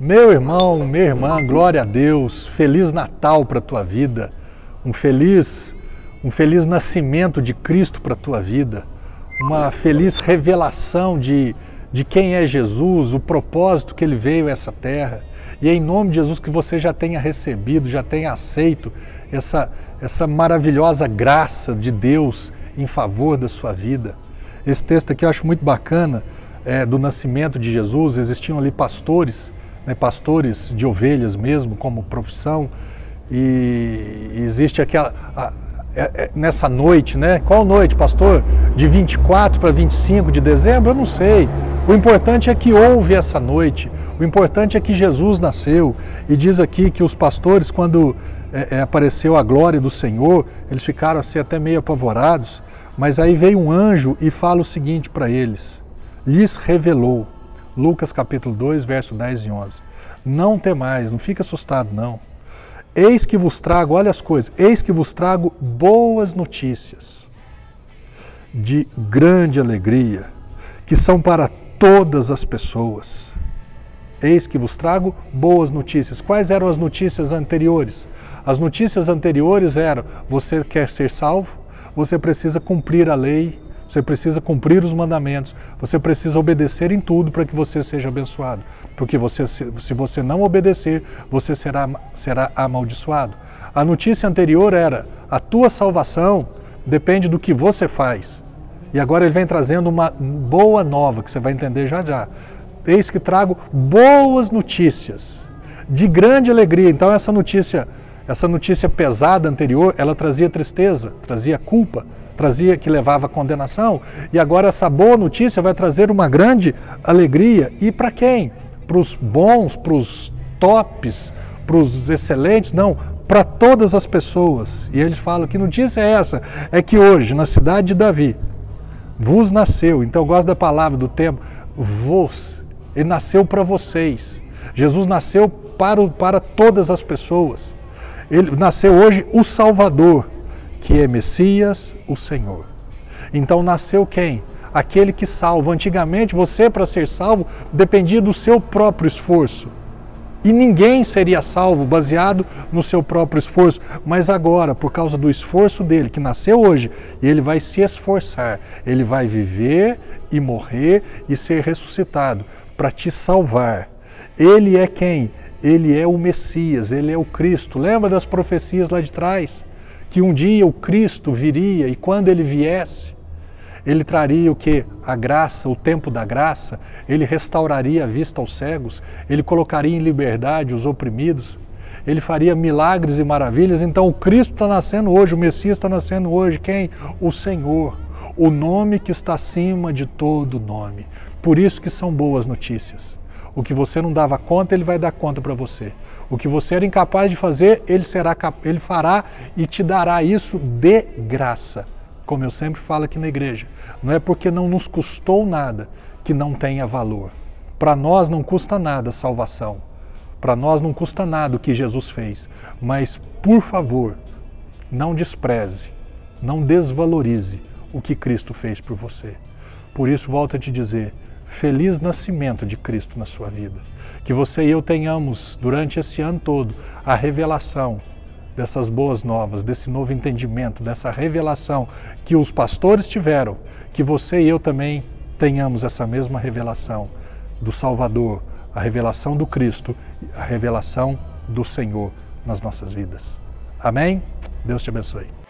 Meu irmão, minha irmã, glória a Deus, feliz Natal para a tua vida, um feliz, um feliz nascimento de Cristo para a tua vida, uma feliz revelação de, de quem é Jesus, o propósito que ele veio a essa terra. E é em nome de Jesus que você já tenha recebido, já tenha aceito essa, essa maravilhosa graça de Deus em favor da sua vida. Esse texto aqui eu acho muito bacana, é, do nascimento de Jesus, existiam ali pastores né, pastores de ovelhas mesmo como profissão e existe aquela a, é, é, nessa noite, né? Qual noite, pastor? De 24 para 25 de dezembro? Eu não sei. O importante é que houve essa noite. O importante é que Jesus nasceu. E diz aqui que os pastores, quando é, é apareceu a glória do Senhor, eles ficaram assim até meio apavorados. Mas aí veio um anjo e fala o seguinte para eles: lhes revelou Lucas capítulo 2, verso 10 e 11. Não temais, não fique assustado não. Eis que vos trago, olha as coisas, eis que vos trago boas notícias de grande alegria, que são para todas as pessoas. Eis que vos trago boas notícias. Quais eram as notícias anteriores? As notícias anteriores eram: você quer ser salvo, você precisa cumprir a lei, você precisa cumprir os mandamentos, você precisa obedecer em tudo para que você seja abençoado. Porque você, se você não obedecer, você será, será amaldiçoado. A notícia anterior era: a tua salvação depende do que você faz. E agora ele vem trazendo uma boa nova, que você vai entender já já. Eis que trago boas notícias, de grande alegria. Então essa notícia, essa notícia pesada anterior, ela trazia tristeza, trazia culpa, trazia que levava condenação, e agora essa boa notícia vai trazer uma grande alegria. E para quem? Para os bons, para os tops, para os excelentes? Não, para todas as pessoas. E eles falam que notícia é essa? É que hoje, na cidade de Davi, vos nasceu, então eu gosto da palavra do tempo, vos, ele nasceu para vocês. Jesus nasceu para, para todas as pessoas. Ele nasceu hoje o Salvador que é Messias, o Senhor. Então nasceu quem? Aquele que salva. Antigamente, você, para ser salvo, dependia do seu próprio esforço. E ninguém seria salvo baseado no seu próprio esforço. Mas agora, por causa do esforço dele, que nasceu hoje, ele vai se esforçar. Ele vai viver e morrer e ser ressuscitado para te salvar. Ele é quem? Ele é o Messias, ele é o Cristo. Lembra das profecias lá de trás? que um dia o Cristo viria e quando ele viesse, ele traria o que? A graça, o tempo da graça, ele restauraria a vista aos cegos, ele colocaria em liberdade os oprimidos, ele faria milagres e maravilhas. Então o Cristo está nascendo hoje, o Messias está nascendo hoje. Quem? O Senhor, o nome que está acima de todo nome. Por isso que são boas notícias. O que você não dava conta, ele vai dar conta para você. O que você era incapaz de fazer, ele será ele fará e te dará isso de graça. Como eu sempre falo aqui na igreja, não é porque não nos custou nada que não tenha valor. Para nós não custa nada a salvação. Para nós não custa nada o que Jesus fez. Mas, por favor, não despreze, não desvalorize o que Cristo fez por você. Por isso, volto a te dizer: feliz nascimento de Cristo na sua vida. Que você e eu tenhamos, durante esse ano todo, a revelação dessas boas novas, desse novo entendimento, dessa revelação que os pastores tiveram, que você e eu também tenhamos essa mesma revelação do Salvador, a revelação do Cristo, a revelação do Senhor nas nossas vidas. Amém? Deus te abençoe.